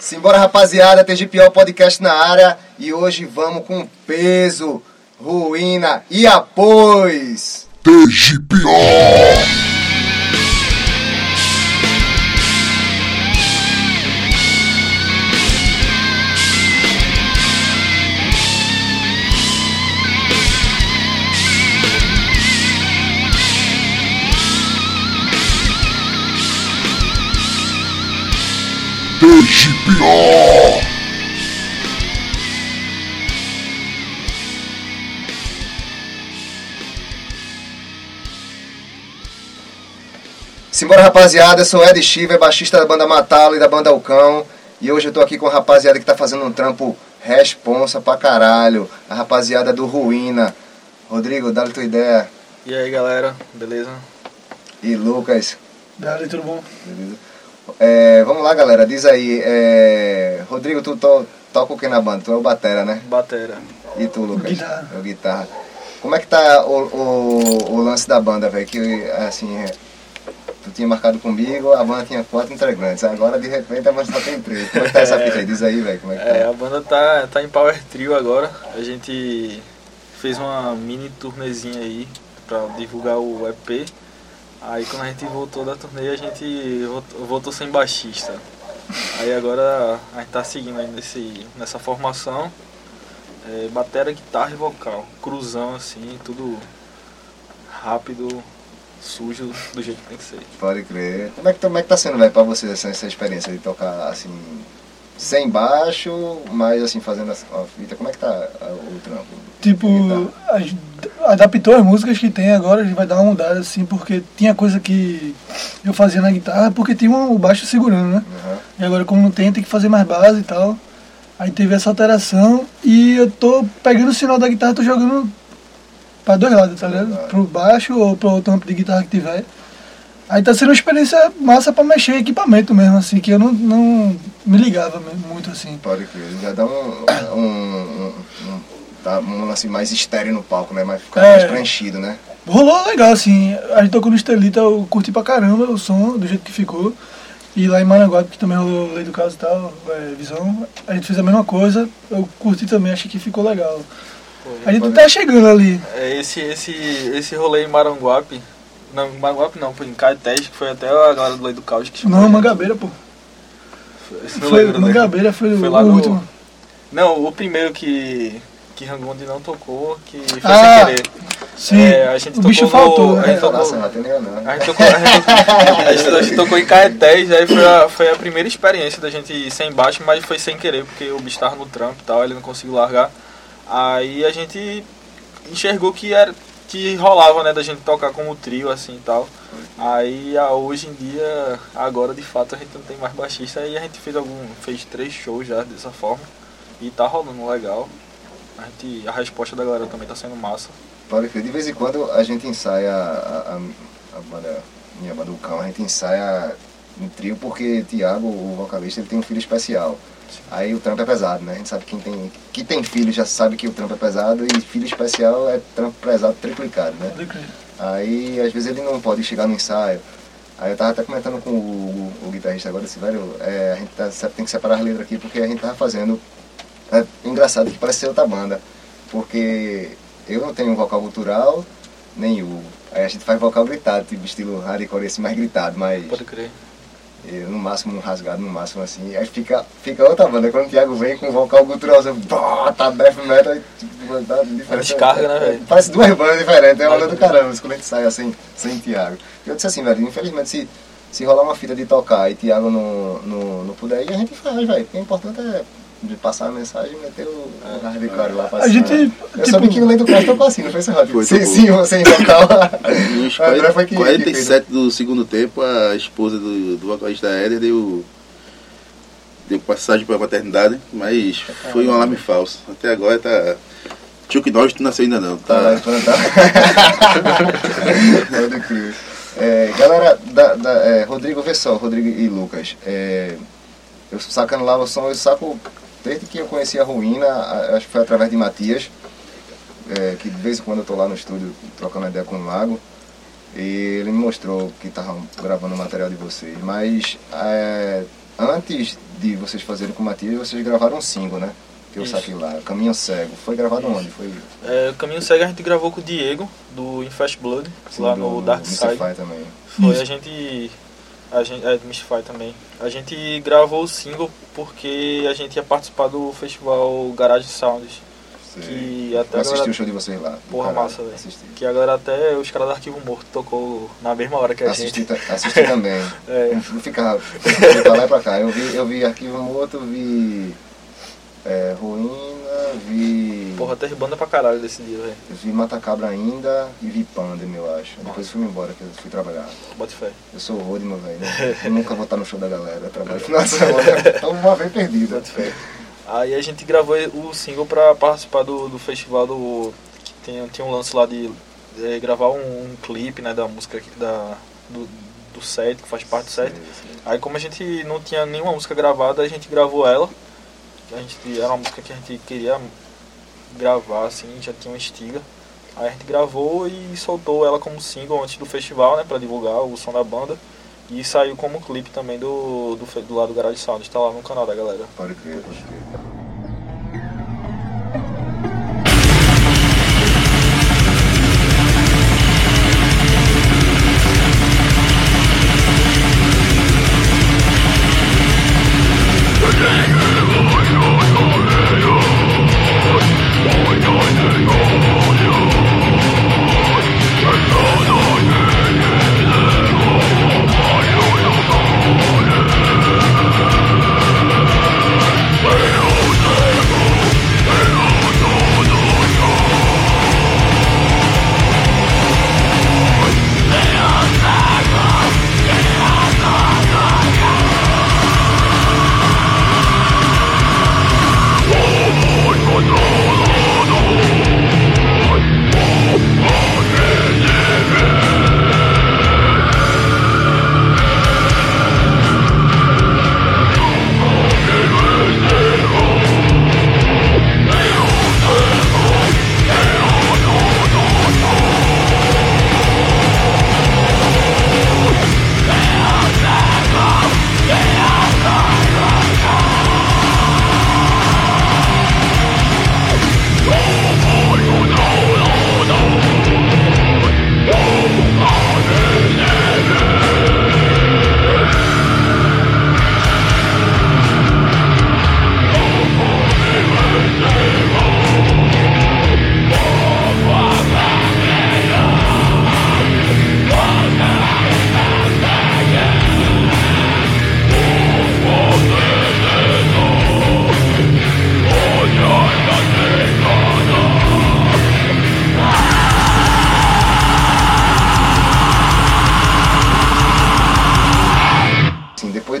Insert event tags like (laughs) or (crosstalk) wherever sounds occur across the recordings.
Simbora, rapaziada, TGPO Podcast na área e hoje vamos com peso, ruína e após. TGPO. TGPO. Simbora, rapaziada, eu sou Ed Shiver, baixista da banda Matalo e da banda Alcão. E hoje eu tô aqui com a rapaziada que tá fazendo um trampo responsa pra caralho. A rapaziada do Ruína. Rodrigo, dá a tua ideia. E aí galera, beleza? E Lucas. Dali, tudo bom? Beleza? É, vamos lá, galera. Diz aí. é, Rodrigo, tu to, toca o que na banda? Tu é o Batera, né? Batera. E tu, Lucas? Guitarra. É o guitarra. Como é que tá o, o, o lance da banda, velho? Que assim, é, tu tinha marcado comigo, a banda tinha quatro integrantes. Agora de repente a banda só tem três. Como é que tá essa (laughs) fita aí? Diz aí, velho. Como é que É, tá? a banda tá, tá em Power Trio agora. A gente fez uma mini turnezinha aí pra divulgar o EP. Aí quando a gente voltou da turnê, a gente voltou, voltou sem baixista. Aí agora a gente tá seguindo aí nesse, nessa formação. É, batera, guitarra e vocal. Cruzão assim, tudo rápido, sujo, do jeito que tem que ser. Pode crer. Como é que, como é que tá sendo, velho, pra você essa, essa experiência de tocar assim, sem baixo, mas assim, fazendo a, fita? Como é que tá o trampo? Tipo, Guitarra. as- adaptou as músicas que tem agora, a gente vai dar uma mudada assim, porque tinha coisa que eu fazia na guitarra porque tinha um- o baixo segurando, né? Aham. E agora como não tem, tem que fazer mais base e tal. Aí teve essa alteração e eu tô pegando o sinal da guitarra, tô jogando pra dois lados, tá ligado? Pro baixo ou pro outro amp de guitarra que tiver. Aí tá sendo uma experiência massa pra mexer em equipamento mesmo, assim, que eu não, não me ligava muito assim. Pode crer. Já dá um. um, um, um tá um lance mais estéreo no palco, né? Mais, fica É. mais preenchido, né? Rolou legal, assim. A gente tocou no Estelita, eu curti pra caramba o som, do jeito que ficou. E lá em Maranguape, que também rolou Lei do Caso e tal, é, Visão, a gente fez a mesma coisa. Eu curti também, achei que ficou legal. A gente Pode- tá chegando ali. É, esse, esse, esse rolê em Maranguape, não, Maranguape não, foi em Caetés, que foi até a galera do Lei do Caos que chamou a Não. Mangabeira, pô. Esse não Foi, lembro, né? Mangabeira foi, Foi o lá no- último. Não, o primeiro que, que Rangondi não tocou, que foi Ah, sem querer. Sim, É, a gente o bicho tocou no- faltou, a né? gente tocou- Nossa, não tem não. A gente tocou, a gente, (laughs) a gente- a gente tocou em Caetés, aí foi a, foi a primeira experiência da gente ir sem baixo, mas foi sem querer, porque o bicho tava no trampo e tal, ele não conseguiu largar. Aí a gente enxergou que era que rolava, né, da gente tocar como trio assim e tal. Aí a- hoje em dia, agora de fato a gente não tem mais baixista, aí a gente fez algum fez três shows já dessa forma e tá rolando legal. A gente a resposta da galera também tá sendo massa. Crer. De vez em quando a gente ensaia a, a, a banda, minha banda do cão, a gente ensaia em trio porque Tiago, o vocalista, ele tem um filho especial. Aí o trampo é pesado, né? A gente sabe que quem tem, que tem filho já sabe que o trampo é pesado e filho especial é trampo pesado triplicado, né? Aí às vezes ele não pode chegar no ensaio. Aí eu tava até comentando com o, o- o guitarrista agora, disse, velho, é, a gente tá, tem que separar as letras aqui porque a gente tava fazendo. É engraçado que parece ser outra banda. Porque eu não tenho vocal cultural, nem o. Aí a gente faz vocal gritado, tipo estilo hardcore assim, mais gritado, mas Pode crer. No máximo um rasgado, no máximo assim. Aí fica, fica outra banda. Quando o Thiago vem com vocal cultural, você bota death metal, aí, tipo, dá diferença. descarga, né, velho? Parece duas bandas diferentes, é uma banda do caramba, quando a gente sai assim, sem Thiago. Eu disse assim, velho, infelizmente se, se rolar uma fita de tocar e Thiago não, não, não puder ir, a gente faz, velho. O que é importante é de passar a mensagem e meter o, o hardcore lá pra A gente, Eu soube que o tipo, Lento Crash tocou assim, não foi esse? Foi, Sim, sim. Nos (laughs) O André foi que- que 47 do segundo tempo, a esposa do, do vocalista Éder deu, deu passagem para a maternidade, mas foi um alarme falso. Até agora tá. Chuck Norris não nasceu ainda não. Tá Tá. (laughs) Pode crer. É, galera, da, da- é, Rodrigo, vê só, Rodrigo e Lucas. É, eu sacando lá o som, eu saco desde que eu conheci a Ruína, acho que foi através de Matias, é, que de vez em quando eu tô lá no estúdio trocando ideia com o Lago. E ele me mostrou que estavam gravando o material de vocês. Mas é, antes de vocês fazerem com o Matias, vocês gravaram um single, né? Que eu Isso. saquei lá, Caminho Cego. Foi gravado onde? Foi É, o Caminho Cego a gente gravou com o Diego, do Infest Blood, lá do- no Dark Side. Foi, Isso. a gente. A gente. É, do Mystify também. A gente gravou o single porque a gente ia participar do festival Garage Sounds. Sei. Que até Eu assisti agora- o show de vocês lá. Porra, Caralho, massa, velho. Que a galera até os caras do Arquivo Morto tocou na mesma hora que a Assisti, gente. assisti (laughs) também. É. Não ficava pra lá e pra cá. Eu vi, eu vi Arquivo Morto, vi é, Ruína, vi. Porra, teve banda pra caralho desse dia, velho. Vi Matacabra ainda e vi Pandem, eu acho. Depois fui embora, que eu fui trabalhar. Bota fé. Eu sou o Rode, meu velho. né? Eu nunca vou estar no show da galera. Trabalho final de semana. Então uma vez perdida. Bota fé. Aí a gente gravou o single pra participar do, do festival do. Que tem, tinha um lance lá de é, gravar um, um clipe, né, da música aqui, da, do, do set, que faz parte do set. Aí como a gente não tinha nenhuma música gravada, a gente gravou ela. A gente, era uma música que a gente queria gravar, assim, já tinha uma estiga. Aí a gente gravou e soltou ela como single antes do festival, né, pra divulgar o som da banda. E saiu como clipe também do, do, do lado do Garage Sound, tá lá no canal da galera. Pode crer, pode crer.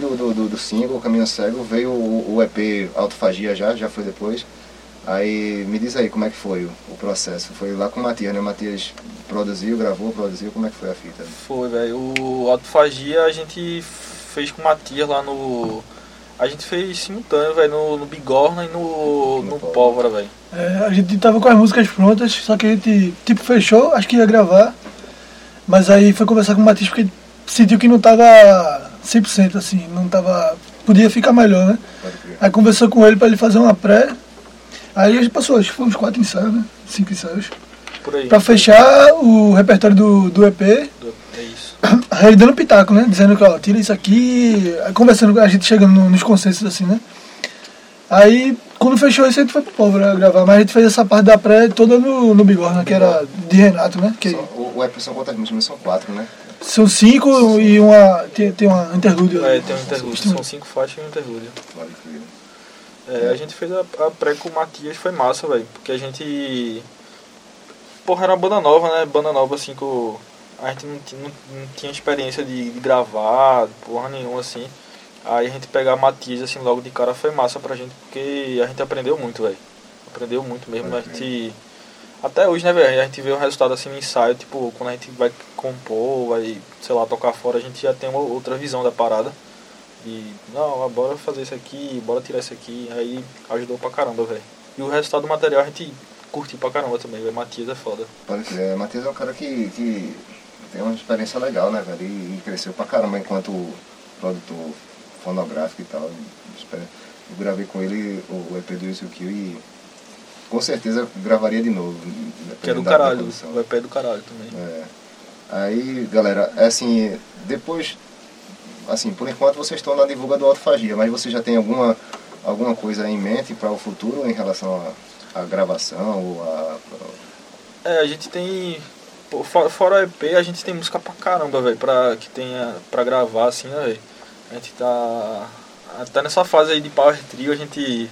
Depois do, do, do, do single, Caminho Cego, veio o, o EP Autofagia já, já foi depois. Aí me diz aí como é que foi o, o processo. Foi lá com o Matias, né? O Matias produziu, gravou, produziu, como é que foi a fita? Foi, velho. O Autofagia a gente fez com o Matias lá no. A gente fez simultâneo, velho, no, no Bigorna e no, No no Pólvora. Pólvora, velho. É, a gente tava com as músicas prontas, só que a gente, tipo, fechou, acho que ia gravar. Mas aí foi conversar com o Matias porque sentiu que não tava 100% assim, não tava. Podia ficar melhor, né? Aí conversou com ele pra ele fazer uma pré. Aí a gente passou, acho que foi uns quatro ensaios, né? Cinco ensaios. Por aí. Pra fechar o repertório do, do EP, É isso. (coughs) aí ele dando pitaco, né? Dizendo que, ó, tira isso aqui, aí conversando com a gente, chegando no- nos consensos assim, né? Aí, quando fechou isso, a gente foi pro povo né, gravar, mas a gente fez essa parte da pré toda no, no Bigorna, que era de Renato, né? Que São- o, o EP são quantas músicas? São quatro, né? São cinco e uma. Tem, tem uma interlúdio. É, tem um interlúdio. São cinco faixas e um interlúdio. É, a gente fez a, a pré com o Matias, foi massa, velho. Porque a gente. Porra, era uma banda nova, né? Banda nova, assim, que a gente não, não, não tinha experiência de, de gravar, porra nenhuma, assim. Aí a gente pegar Matias, assim, logo de cara foi massa pra gente, porque a gente aprendeu muito, velho. Aprendeu muito mesmo. A gente. Até hoje, né, velho? A gente vê o resultado assim no ensaio, tipo, quando a gente vai compor, vai, sei lá, tocar fora, a gente já tem uma outra visão da parada. E, não, bora fazer isso aqui, bora tirar isso aqui. Aí ajudou pra caramba, velho. E o resultado do material a gente curtiu pra caramba também, velho. Matias é foda. Pode crer. Matheus é um cara que, que tem uma experiência legal, né, velho? E, e cresceu pra caramba enquanto produtor. fonográfica e tal. Eu gravei com ele o EP do Yusu Kill e com certeza gravaria de novo. Que é do caralho, o EP é do caralho também. É. Aí, galera, é assim, depois, assim, por enquanto vocês estão na divulga do Autofagia, mas você já tem alguma, alguma coisa em mente para o futuro em relação à gravação ou a... É, a gente tem fora o EP, a gente tem música pra caramba, velho, pra, que tenha pra gravar, assim, né, velho. A gente tá. Até nessa fase aí de Power Trio, a gente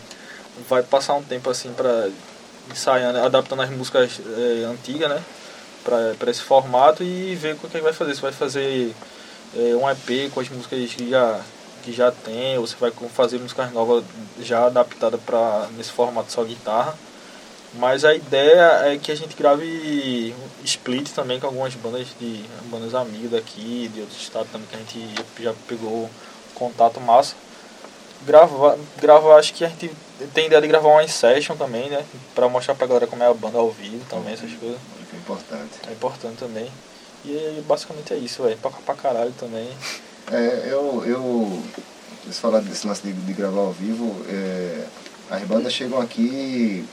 vai passar um tempo, assim, pra ensaiando, adaptando as músicas é, antigas, né? Pra esse formato e ver o que, é que vai fazer. Se vai fazer é, um EP com as músicas que já, que já tem, ou você vai fazer músicas novas já adaptadas pra, nesse formato só guitarra. Mas a ideia é que a gente grave split também com algumas bandas de bandas amigas daqui, de outros estados também que a gente já pegou contato massa. Gravar, grava, acho que a gente tem ideia de gravar uma session também, né? Pra mostrar pra galera como é a banda ao vivo também, essas coisas. É importante. É importante também. E basicamente é isso, velho. Pra, pra caralho também. É, eu, eu. Você falar desse lance de, de gravar ao vivo, é, as bandas chegam aqui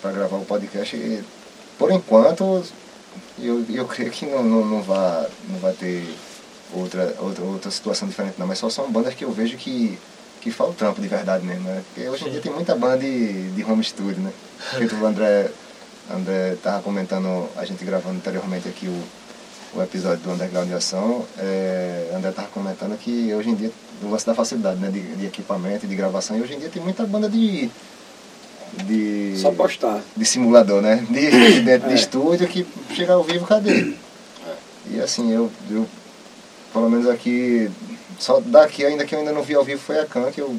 para gravar o podcast. E, por enquanto, eu, eu creio que não, não, não, vai, não vai ter outra, outra, outra situação diferente não, mas só são bandas que eu vejo que, que fala o trampo de verdade mesmo, né? Porque hoje em dia tem muita banda de, de home studio, né? Porque o André, André tava comentando, a gente gravando anteriormente aqui o, o episódio do Underground de Ação, é, André tava comentando que hoje em dia, o lance da facilidade né, de, de equipamento e de gravação, e hoje em dia tem muita banda de de. Só postar. De simulador, né? De, de dentro é. de estúdio que chega ao vivo, cadê? É. E assim, eu, eu. Pelo menos aqui. Só daqui ainda que eu ainda não vi ao vivo foi a Khan, que eu.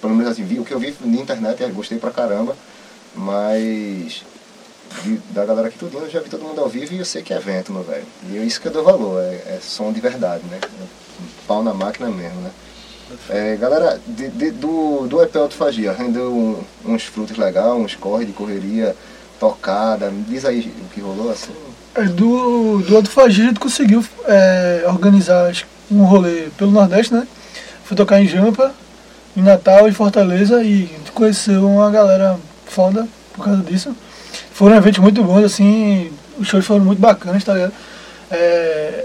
Pelo menos assim, vi o que eu vi na internet, gostei pra caramba. Mas. De, da galera aqui tudo eu já vi todo mundo ao vivo e eu sei que é evento, meu velho. E é isso que eu dou valor, é, é som de verdade, né? É pau na máquina mesmo, né? É, galera, de, de, do, do EP Autofagia, rendeu um, uns frutos legais, uns corre de correria, tocada. Diz aí o que rolou assim. É, do, do Autofagia a gente conseguiu é, organizar um rolê pelo Nordeste, né? Foi tocar em Jampa, em Natal e Fortaleza e conheceu uma galera foda por causa disso. Foram eventos muito bons, assim, os shows foram muito bacanas, tá ligado? É,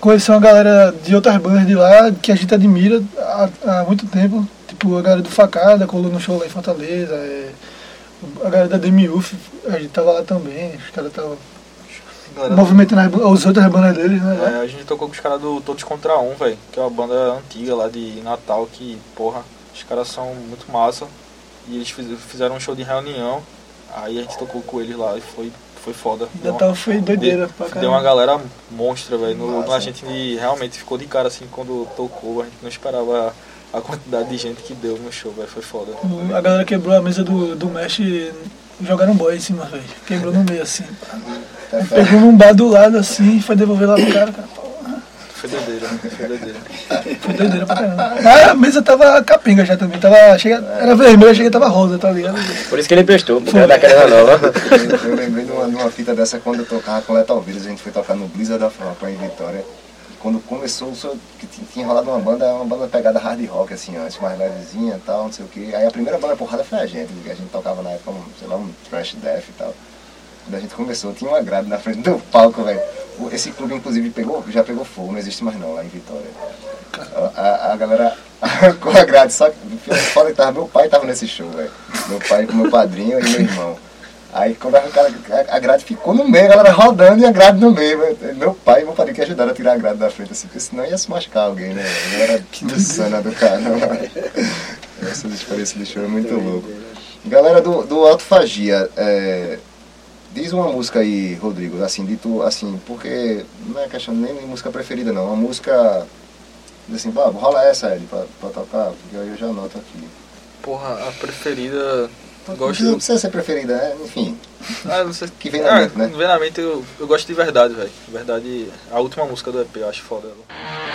conhecer uma galera de outras bandas de lá que a gente admira há, há muito tempo. Tipo, a galera do Facada colou no show lá em Fortaleza. É, a galera da Demiuf, a gente tava lá também. Os caras estavam movimentando as, as outras bandas deles, né? É, a gente tocou com os caras do Todos Contra Um, velho. Que é uma banda antiga lá de Natal que, porra, os caras são muito massa. E eles fizeram um show de reunião. Aí a gente tocou com eles lá e foi foi foda. Natal foi doideira de, pra caramba. Deu uma galera monstra, velho. A gente realmente ficou de cara assim quando tocou, a gente não esperava a quantidade de gente que deu no show, velho. Foi foda. A galera quebrou a mesa do, do Mesh e jogaram boy em cima, velho. Quebrou no meio assim. Pegou num bar do lado assim e foi devolver lá pro cara, cara. Foi doideira, foi doideira. Foi doideira pra caramba. Ah, a mesa tava capenga já também. Tava, chega, era vermelha, chega tava rosa, tá ligado? Por isso que ele prestou, porque era daquela nova. Eu, lembrei de uma, de uma fita dessa quando eu tocava com Letal Vírus. A gente foi tocar no Blizzard da Frapa em Vitória. Quando começou, que tinha rolado uma banda, uma banda pegada hard rock, assim, antes, mais levezinha e tal, não sei o que. Aí a primeira banda porrada foi a gente, a gente tocava na época, um, sei lá, um trash death e tal. Quando a gente começou, tinha uma grade na frente do palco, velho. Esse clube, inclusive, pegou, já pegou fogo, não existe mais não lá em Vitória. A, a, galera (laughs) com a grade, só que fora tava, meu pai tava nesse show, velho. Meu pai com meu padrinho e meu irmão. Aí quando a, a, grade ficou no meio, a galera rodando e a grade no meio. Véio. Meu pai e meu padrinho que ajudaram a tirar a grade da frente, assim, porque senão ia se machucar alguém, né? A galera insana do caramba. (laughs) Essa experiência de show é muito louco. Galera do, do Autofagia, é, Diz uma música aí, Rodrigo, assim, dito assim, porque não é questão nem de música preferida não, uma música assim, pá, rola essa, Ed, pra, pra tocar, porque aí eu já anoto aqui. Porra, a preferida. Gosto... Não precisa ser preferida, né? Enfim. Ah, não sei. (laughs) Que vem na ah, mente, né? Vem na mente, eu, eu gosto de verdade, velho. Verdade, a última música do EP, eu acho foda. Envolvida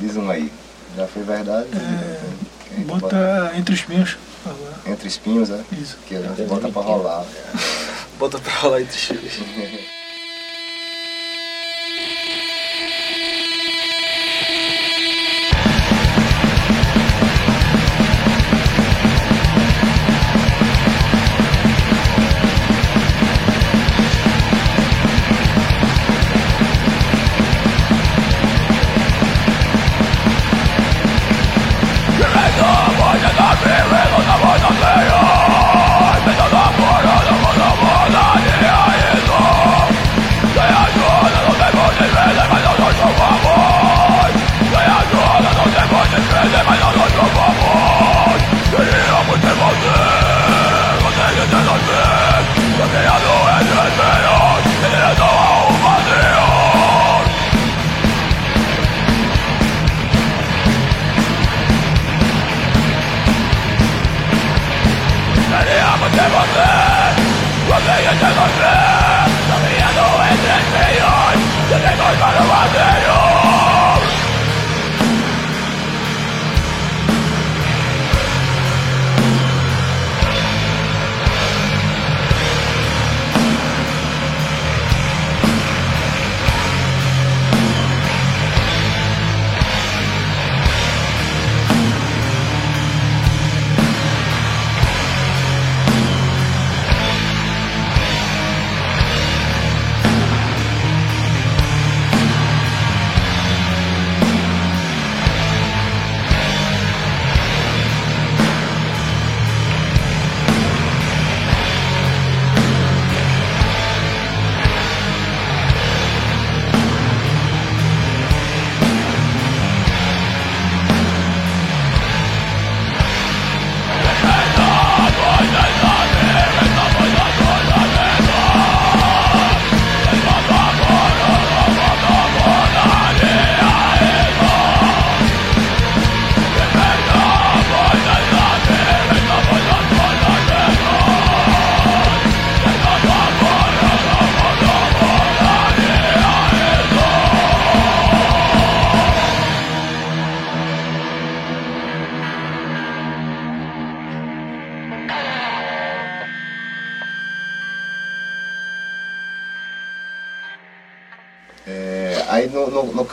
Diz um aí. Já foi verdade? É, gente bota Bota entre os pinhos. agora. Entre espinhos, é? Isso. Que a gente bota pra rolar. (laughs) Bota pra rolar entre (laughs) ¡No me hago entre ¡Yo tengo el valor!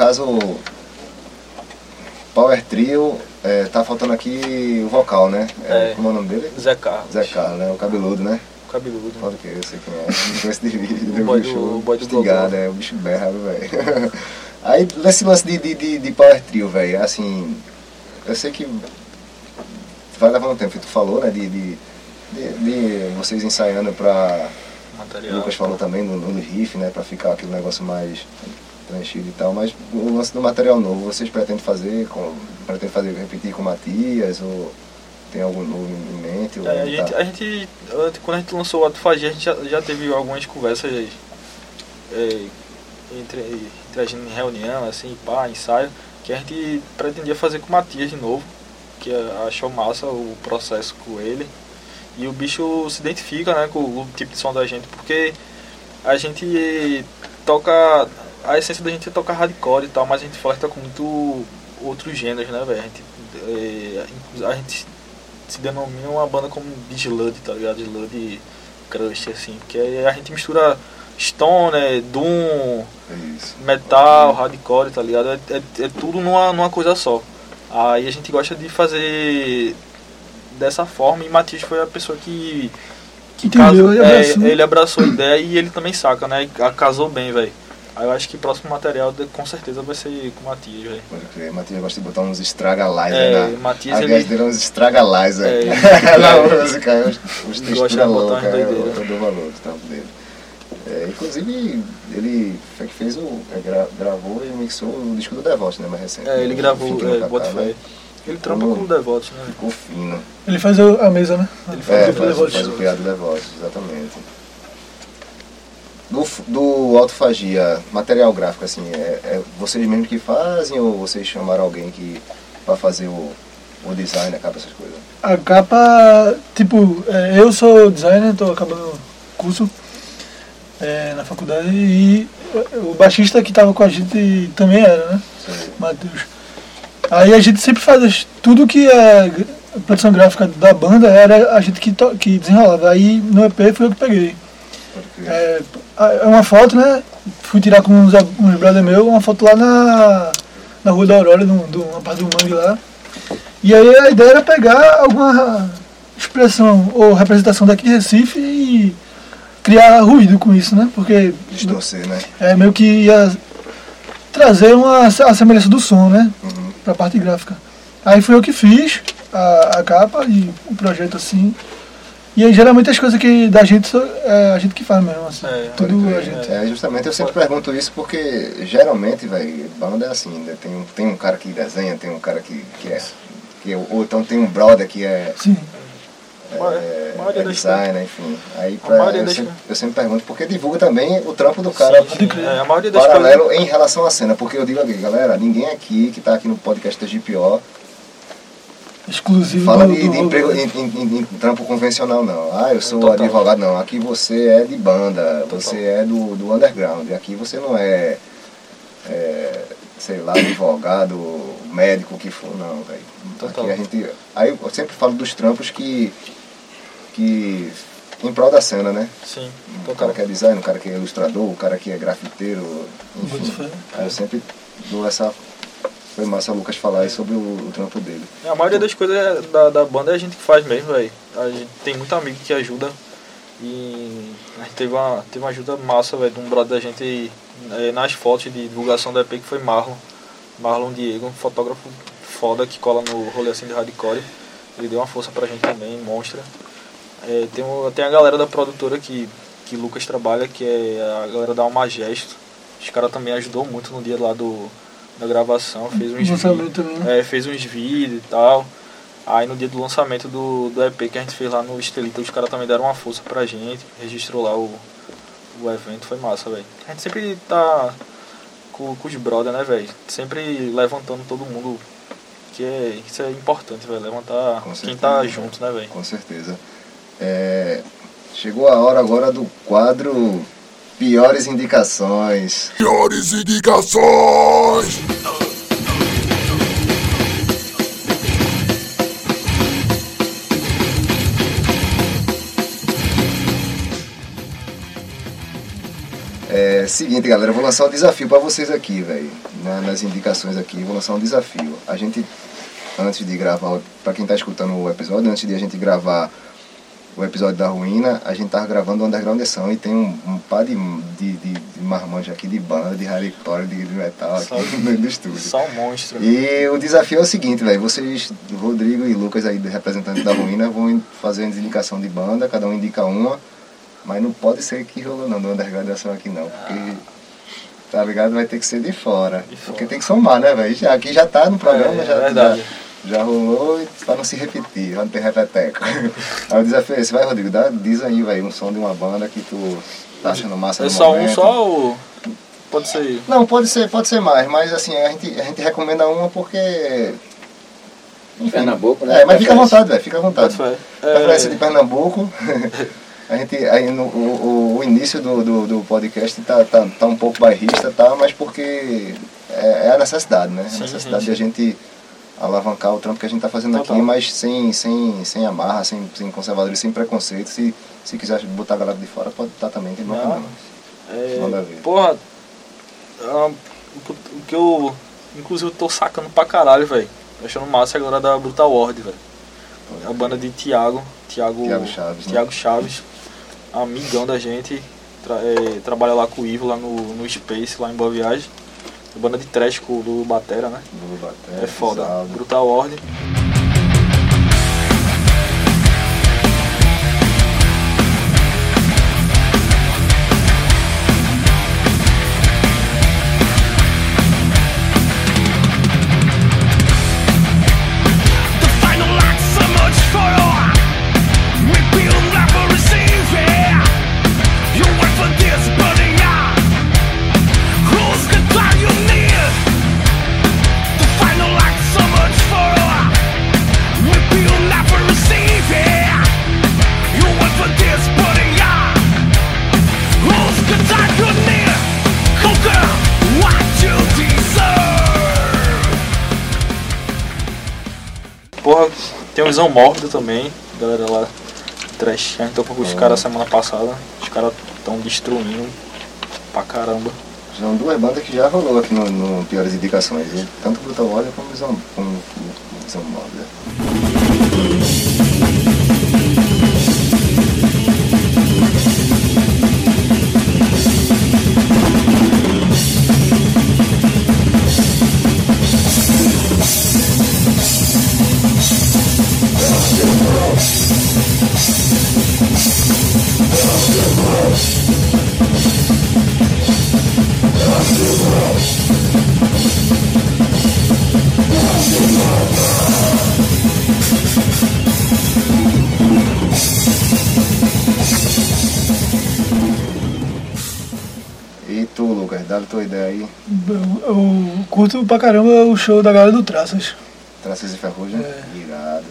Caso Power Trio, é, tá faltando aqui o vocal, né? É, É. Como é o nome dele? Zé Carlos. Zé Carlos, né? O cabeludo, né? Cabeludo. Fala o que? Eu sei quem é. (laughs) Não conheço de vídeo. O boy do do- show. o boy do Instigado, Gogó. é. O bicho berra, velho. (laughs) Aí, nesse lance de, de, de, de Power Trio, velho, assim... Eu sei que vai levar um tempo, que tu falou, né? De, de, de, de vocês ensaiando pra... O Material. Lucas falou também no, no riff, né? Pra ficar aquele negócio mais preenchido e tal. Mas o lance do material novo, vocês pretendem fazer, com, pretendem fazer, repetir com o Matias? Ou tem algum novo em mente? É, a, tá- gente, a gente, quando a gente lançou o Autofagia, a gente já, já teve algumas conversas é, entre, entre a gente em reunião, assim, pá, ensaio, que a gente pretendia fazer com o Matias de novo, que é, achou massa o processo com ele. E o bicho se identifica né, com o tipo de som da gente, porque a gente toca. A essência da gente é tocar hardcore e tal, mas a gente flerta com muito outros gêneros, né, velho? A gente, é, a gente se denomina uma banda como de Slud, tá ligado? Slud Crush, assim, porque a gente mistura stoner, doom, É metal, hardcore, tá ligado? É, é, é tudo numa, numa coisa só. Aí a gente gosta de fazer dessa forma e Matias foi a pessoa que. que Entendeu, casou- ele é, abraçou. ele abraçou a ideia e ele também saca, né? Casou bem, velho. Aí eu acho que o próximo material de- com certeza vai ser com o Matias, velho. Pode crer, Matias gosta de botar uns estragalais É, aí na. Matias, a ele- dele é uns estragalais aí. É, na música, Ele textura louca, é, eu, dou valor do trampo dele. É, inclusive, ele foi que fez o. é, gra- gravou e mixou o disco do Devote, né? Mais recente. É, ele né? gravou, é, Cacá, bota né? Ele trampa com o Devotos, né? Ficou fino. Ele faz a mesa, né? Ele faz É, o faz, faz o piado Devote, exatamente. Do, do Autofagia, material gráfico, assim, é, é vocês mesmos que fazem ou vocês chamaram alguém que para fazer o, o design, a capa, essas coisas? A capa, tipo, é, eu sou designer, tô acabando o curso é, na faculdade e o baixista que tava com a gente também era, né? Matheus. Aí a gente sempre faz tudo que é g- produção gráfica da banda era a gente que, que desenrolava. Aí no EP foi eu que peguei. É, é uma foto, né? Fui tirar com uns, uns brother meu, uma foto lá na, na Rua da Aurora, num, do, uma parte do mangue lá. E aí a ideia era pegar alguma expressão ou representação daqui de Recife e criar ruído com isso, né? Porque Distorcer, né? é meio que ia trazer uma a semelhança do som, né? Uhum. Pra parte gráfica. Aí fui eu que fiz a, a capa e o projeto assim. E aí geralmente as coisas que da gente é a gente que faz mesmo, assim. É, Tudo Pode a crer. gente. É, justamente eu sempre pergunto isso porque geralmente, velho, banda é assim, né? tem, um, tem um cara que desenha, tem um cara que, que é. Que é ou então tem um brother que é, Sim. A maioria- é, a maioria é designer, enfim. Aí A pra, maioria eu, sempre, eu sempre pergunto porque divulga também o trampo do cara Sim, sim, é, a maioria das paralelo coisas. em relação à cena. Porque eu digo aqui, galera, ninguém aqui que tá aqui no podcast da GPO Exclusivo fala do, de, do de emprego em, em- em trampo convencional, não. Ah, eu sou Total. advogado, não. Aqui você é de banda, você é do, do underground. Aqui você não é, é, sei lá, advogado, médico, o que for, não, velho. Total. Aqui a gente. Aí eu sempre falo dos trampos que. que em prol da cena, né? Sim, O total. cara que é designer, o cara que é ilustrador, o cara que é grafiteiro, enfim. Aí eu sempre dou essa. Foi massa o Lucas falar aí sobre o, o trampo dele. A maioria das coisas é da, da banda é a gente que faz mesmo, velho. A gente tem muito amigo que ajuda. E a gente teve uma, teve uma ajuda massa, velho, de um brother da gente eh, nas fotos de divulgação do EP que foi Marlon. Marlon Diego, um fotógrafo foda que cola no rolê assim de hardcore. Ele deu uma força pra gente também, monstra. Eh, tem, tem a galera da produtora que, que Lucas trabalha, que é a galera da Alma Gesto. Os caras também ajudou muito no dia lá do, da gravação, fez uns vídeos. Lançamento também, né? É, fez uns vídeos e tal. Aí no dia do lançamento do, do EP que a gente fez lá no Estelita, os caras também deram uma força pra gente, registrou lá o, o evento, foi massa, velho. A gente sempre tá com, com os brother, né, velho? Sempre levantando todo mundo, que é, isso é importante, velho, levantar Com quem certeza. tá junto, né, velho? Com certeza. É, chegou a hora agora do quadro Piores Indicações. Piores indicações! É, seguinte, galera, eu vou lançar um desafio pra vocês aqui, velho. Na- nas indicações aqui, eu vou lançar um desafio. A gente, antes de gravar, pra quem tá escutando o episódio, antes de a gente gravar o episódio da Ruína, a gente tava gravando o Underground Edição e tem um, um par de, de, de, de marmanjos aqui de banda, de hardcore, de, metal aqui Só- (laughs) no, no estúdio. Só um monstro. E o desafio é o seguinte, velho. Vocês, Rodrigo e Lucas aí, representantes da Ruína, vão fazer uma indicação de banda, cada um indica uma. Mas não pode ser que rolou não, do Underground Ação aqui não. Porque, tá ligado? Vai ter que ser de fora. De fora. Porque tem que somar, né, velho? Já, aqui já tá no programa, É, já, é já, já rolou e pra não se repetir, pra não ter repeteco. (laughs) aí o desafio é esse. Vai, Rodrigo, dá, diz aí, velho, um som de uma banda que tu tá achando massa É no só um momento. só ou pode ser... Não, pode ser, pode ser mais, mas assim, a gente, a gente recomenda uma porque. Enfim, Pernambuco, né? É, mas fica à vontade, velho, fica à vontade. Pode ser. Preferência de É, Pernambuco. (laughs) a gente, aí no, o, o, o início do, do, do podcast tá, tá, tá um pouco bairrista, tá, mas porque é, é a necessidade, né? Sim, a necessidade sim, de a gente alavancar o trampo que a gente tá fazendo Total. aqui, mas sem, sem, sem amarra, sem, sem conservadorismo, sem preconceito. Se, se quiser botar a galera de fora, pode estar também, tem Não. problema. É, Manda ver. porra, ah, o que eu inclusive tô sacando pra caralho, velho. Achando massa agora da Brutal Ward, velho. A banda de Thiago, Thiago, Thiago Chaves, né? Thiago Chaves, amigão da gente, tra- é, trabalha lá com o Ivo lá no, no Space, lá em Boa Viagem. Banda de trash com o do Batera, né? Do Baté, É foda. Salve. Brutal Ward. Visão Mórbida também, galera lá, trash. A gente tocou com os caras semana passada, os caras estão destruindo pra caramba. São duas bandas que já rolou aqui no, no Piores Indicações, tanto Brutal Order como Visão, como Visão Mórbida. Curto pra caramba o show da galera do Traças. Traças e Ferrugem? É. Irado.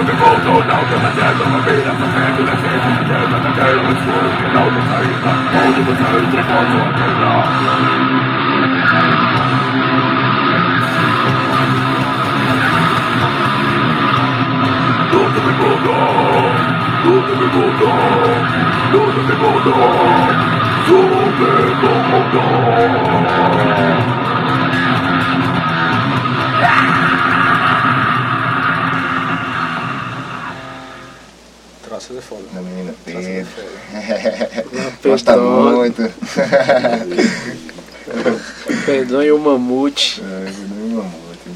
But the cold cold now to the dead of my feet And the hand to the feet the dead and the dead of the school And now the night And the cold of the night And the cold of the night Lord of the the the é Pedro. foda. (laughs) Gosta Pedro. muito. (laughs) Perdão e o mamute. É, uma muito.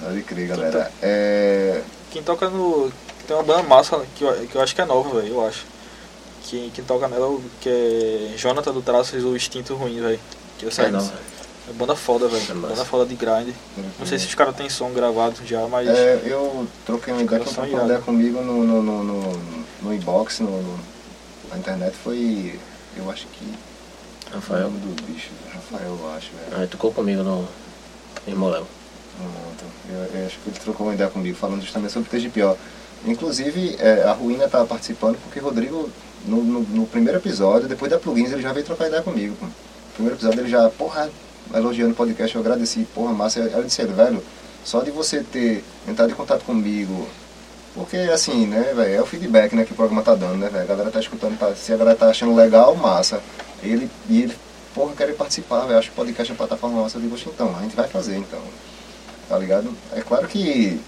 Pode crer, galera. É, Quem toca no. Tem uma banda massa que eu, que eu acho que é nova, velho, eu acho. Quem, quem toca nela é que é Jonathan do Traças o Instinto Ruim, velho. Que eu sei. É não. É banda foda, velho. É banda foda de grind. Não sei se os caras têm som gravado já, mas. é, eu troquei trocou uma ideia irados. comigo no, no, no, no, no inbox, no, no- na internet foi. Eu acho que. Rafael. do bicho, Rafael, eu acho, velho. Ah, tocou comigo no. Em Moléu. Pronto. Eu, eu acho que ele trocou uma ideia comigo, falando justamente sobre o TGPO. Inclusive, é, a Ruína tá participando porque Rodrigo, no, no, no primeiro episódio, depois da plugins, ele já veio trocar ideia comigo. Pô. No primeiro episódio ele já, porra, elogiando o podcast, eu agradeci, porra, massa. Aí eu disse, ele, velho, só de você ter entrado em contato comigo, porque assim, né, velho, é o feedback né, que o programa tá dando, né, velho? A galera tá escutando, tá, se a galera tá achando legal, massa. Ele, e ele, porra, quero participar, velho, acho que o podcast é plataforma massa. Eu digo, "Oxe, então, a gente vai fazer, então tá ligado? É claro que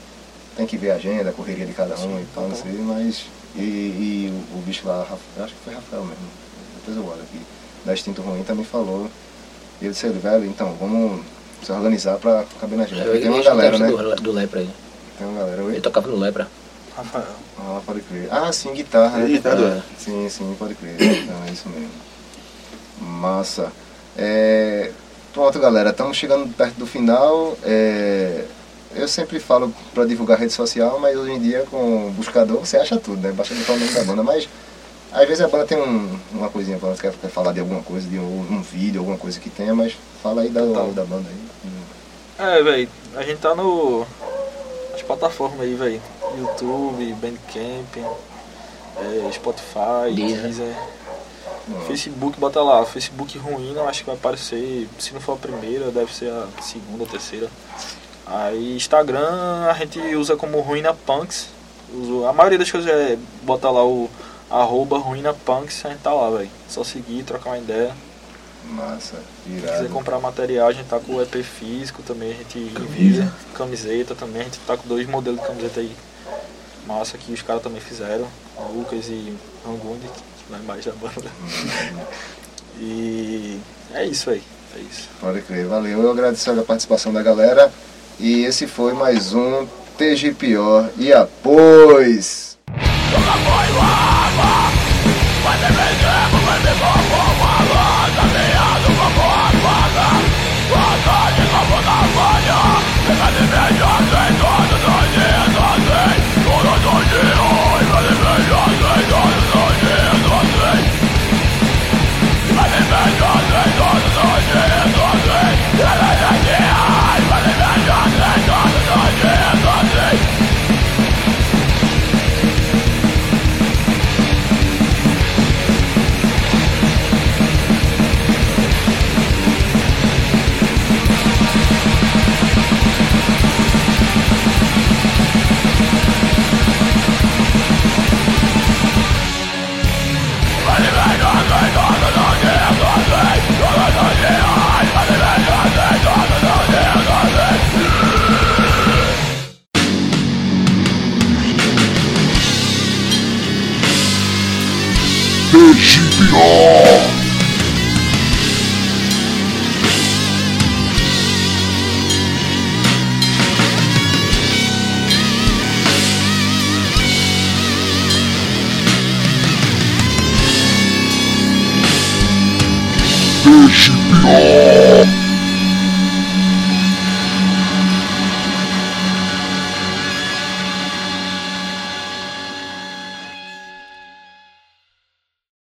tem que ver a agenda, a correria de cada um e tal, não sei, mas. E, e o, o bicho lá, acho que foi Rafael mesmo, depois eu olho aqui, da Instinto Ruim também falou. E eu disse, ele, velho, então, vamos se organizar pra caber na agenda. Eu, Porque tem uma galera, né? do, do Lepra aí. Tem uma galera, Ele oi? tocava no Lepra. Rafael. Ah, pode crer. Ah, sim, guitarra, né? É, guitarra. É, Sim, sim, pode crer. (coughs) Então, é isso mesmo. Massa. É, pronto, galera, estamos chegando perto do final. É, eu sempre falo para divulgar rede social, mas hoje em dia com o buscador você acha tudo, né? Basta botar o nome da banda. Mas às vezes a banda tem um- uma coisinha para quer, quer falar de alguma coisa, de um, um vídeo, alguma coisa que tenha, mas fala aí da, da banda aí. É, velho, a gente tá no. As plataformas aí, velho. YouTube, Bandcamp, é, Spotify, Deezer. Hum. Facebook, bota lá, Facebook ruim, eu acho que vai aparecer, se não for a primeira, deve ser a segunda ou terceira. Aí Instagram a gente usa como Ruína Punks. A maioria das coisas é bota lá o arroba Ruína Punks, a gente tá lá, velho. Só seguir, trocar uma ideia. Massa, Quem quiser irado. comprar material, a gente tá com o EP físico também, a gente envia. Camiseta também, a gente tá com dois modelos de camiseta aí. Massa que os caras também fizeram. Lucas e Rangundi, que não é mais da banda. E é isso aí. É isso. Pode crer, valeu. Eu agradeço a participação da galera. E esse foi mais um TG Pior. E após! the